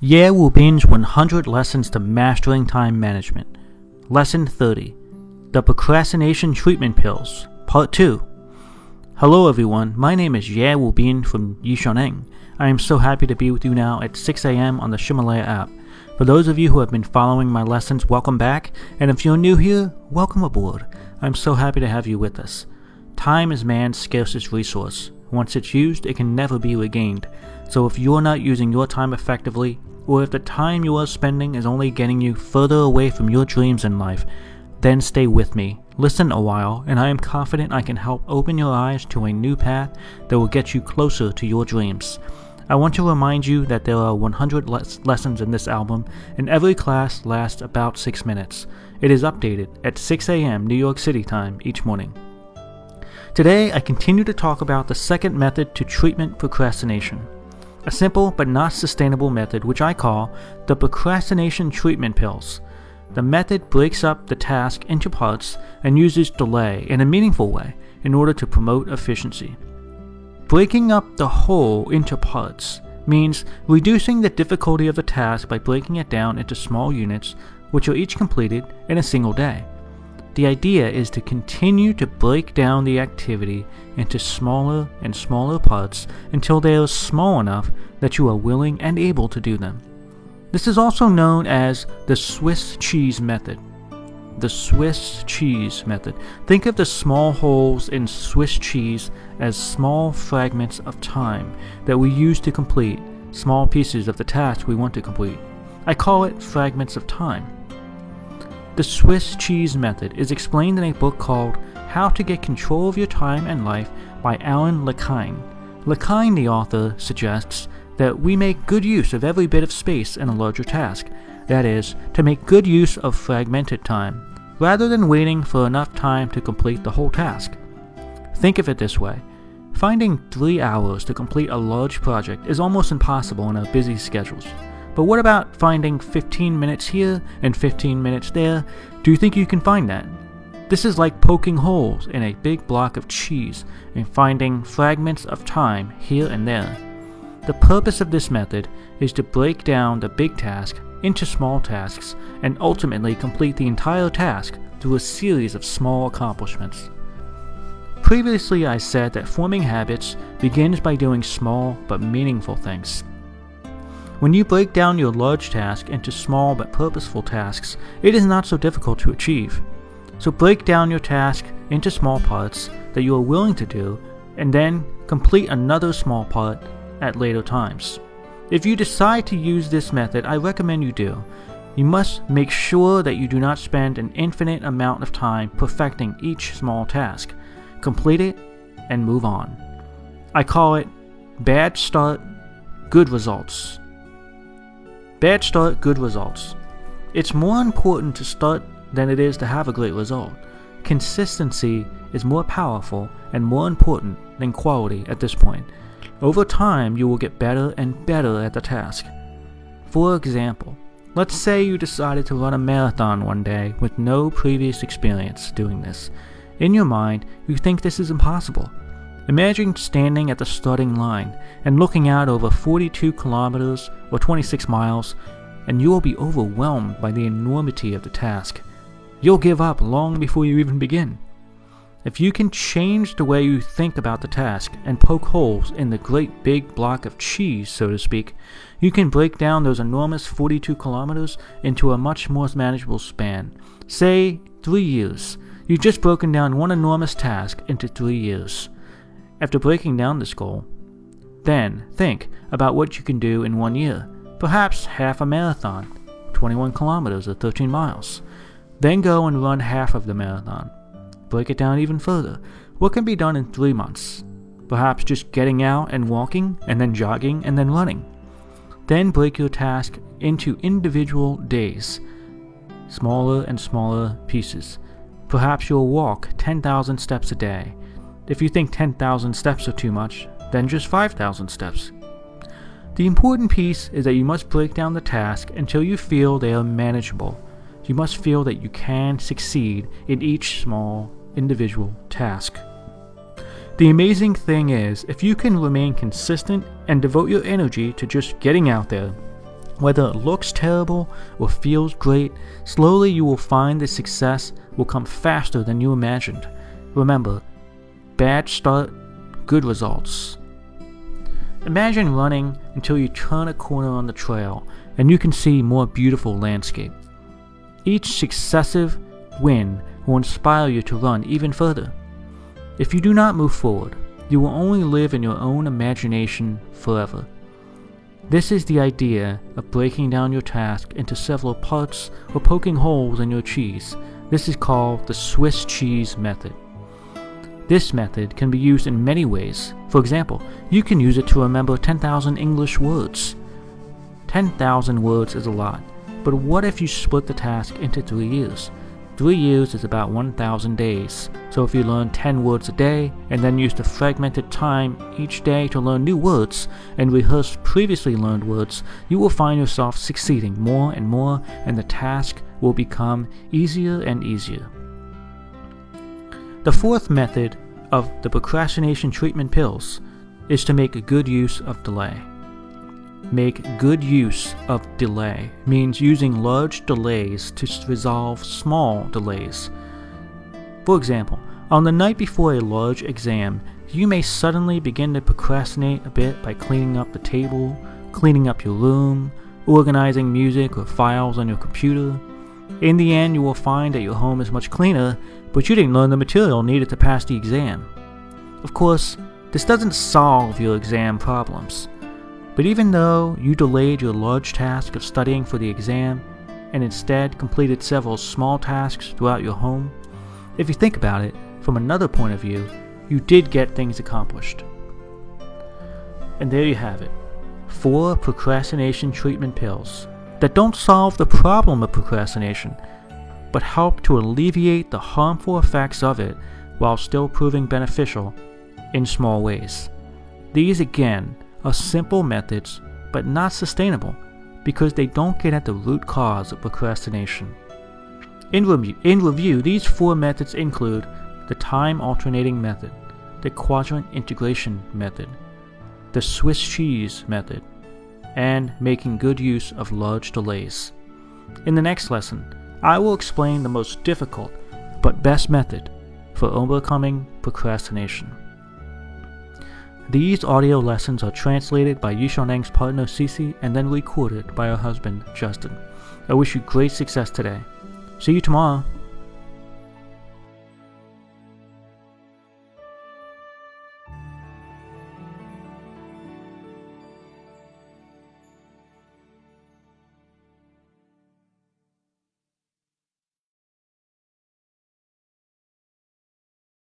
Ye Wu Bin's 100 lessons to mastering time management. Lesson 30 The Procrastination Treatment Pills, Part 2. Hello everyone, my name is Ye Wu Bin from Yishuneng. I am so happy to be with you now at 6 a.m. on the Ximalaya app. For those of you who have been following my lessons, welcome back, and if you're new here, welcome aboard. I'm so happy to have you with us. Time is man's scarcest resource. Once it's used, it can never be regained. So if you're not using your time effectively, or if the time you are spending is only getting you further away from your dreams in life, then stay with me. Listen a while, and I am confident I can help open your eyes to a new path that will get you closer to your dreams. I want to remind you that there are 100 les- lessons in this album, and every class lasts about 6 minutes. It is updated at 6 a.m. New York City time each morning. Today, I continue to talk about the second method to treatment procrastination a simple but not sustainable method which I call the procrastination treatment pills. The method breaks up the task into parts and uses delay in a meaningful way in order to promote efficiency. Breaking up the whole into parts means reducing the difficulty of the task by breaking it down into small units which are each completed in a single day. The idea is to continue to break down the activity into smaller and smaller parts until they are small enough that you are willing and able to do them. This is also known as the Swiss cheese method. The Swiss cheese method. Think of the small holes in Swiss cheese as small fragments of time that we use to complete small pieces of the task we want to complete. I call it fragments of time. The Swiss cheese method is explained in a book called How to Get Control of Your Time and Life by Alan Lakein. Lakein, the author, suggests that we make good use of every bit of space in a larger task, that is, to make good use of fragmented time, rather than waiting for enough time to complete the whole task. Think of it this way finding three hours to complete a large project is almost impossible in our busy schedules. But what about finding 15 minutes here and 15 minutes there? Do you think you can find that? This is like poking holes in a big block of cheese and finding fragments of time here and there. The purpose of this method is to break down the big task into small tasks and ultimately complete the entire task through a series of small accomplishments. Previously, I said that forming habits begins by doing small but meaningful things. When you break down your large task into small but purposeful tasks, it is not so difficult to achieve. So break down your task into small parts that you are willing to do, and then complete another small part at later times. If you decide to use this method, I recommend you do. You must make sure that you do not spend an infinite amount of time perfecting each small task. Complete it and move on. I call it bad start, good results. Bad start, good results. It's more important to start than it is to have a great result. Consistency is more powerful and more important than quality at this point. Over time, you will get better and better at the task. For example, let's say you decided to run a marathon one day with no previous experience doing this. In your mind, you think this is impossible. Imagine standing at the starting line and looking out over 42 kilometers or 26 miles, and you will be overwhelmed by the enormity of the task. You'll give up long before you even begin. If you can change the way you think about the task and poke holes in the great big block of cheese, so to speak, you can break down those enormous 42 kilometers into a much more manageable span. Say, three years. You've just broken down one enormous task into three years. After breaking down this goal, then think about what you can do in one year, perhaps half a marathon, 21 kilometers or 13 miles. Then go and run half of the marathon. Break it down even further. What can be done in three months? Perhaps just getting out and walking, and then jogging, and then running. Then break your task into individual days, smaller and smaller pieces. Perhaps you'll walk 10,000 steps a day, if you think 10,000 steps are too much, then just 5,000 steps. The important piece is that you must break down the task until you feel they are manageable. You must feel that you can succeed in each small individual task. The amazing thing is, if you can remain consistent and devote your energy to just getting out there, Whether it looks terrible or feels great, slowly you will find that success will come faster than you imagined. Remember, bad start, good results. Imagine running until you turn a corner on the trail and you can see more beautiful landscape. Each successive win will inspire you to run even further. If you do not move forward, you will only live in your own imagination forever. This is the idea of breaking down your task into several parts or poking holes in your cheese. This is called the Swiss cheese method. This method can be used in many ways. For example, you can use it to remember 10,000 English words. 10,000 words is a lot, but what if you split the task into three years? Three years is about 1,000 days, so if you learn 10 words a day and then use the fragmented time each day to learn new words and rehearse previously learned words, you will find yourself succeeding more and more, and the task will become easier and easier. The fourth method of the procrastination treatment pills is to make good use of delay. Make good use of delay means using large delays to resolve small delays. For example, on the night before a large exam, you may suddenly begin to procrastinate a bit by cleaning up the table, cleaning up your room, organizing music or files on your computer. In the end, you will find that your home is much cleaner, but you didn't learn the material needed to pass the exam. Of course, this doesn't solve your exam problems. But even though you delayed your large task of studying for the exam and instead completed several small tasks throughout your home, if you think about it from another point of view, you did get things accomplished. And there you have it four procrastination treatment pills that don't solve the problem of procrastination, but help to alleviate the harmful effects of it while still proving beneficial in small ways. These again are simple methods, but not sustainable because they don't get at the root cause of procrastination. In review, in review, these four methods include the time alternating method, the quadrant integration method, the Swiss cheese method, and making good use of large delays. In the next lesson, I will explain the most difficult but best method for overcoming procrastination. These audio lessons are translated by Yishoneng's partner Cece and then recorded by her husband Justin. I wish you great success today. See you tomorrow.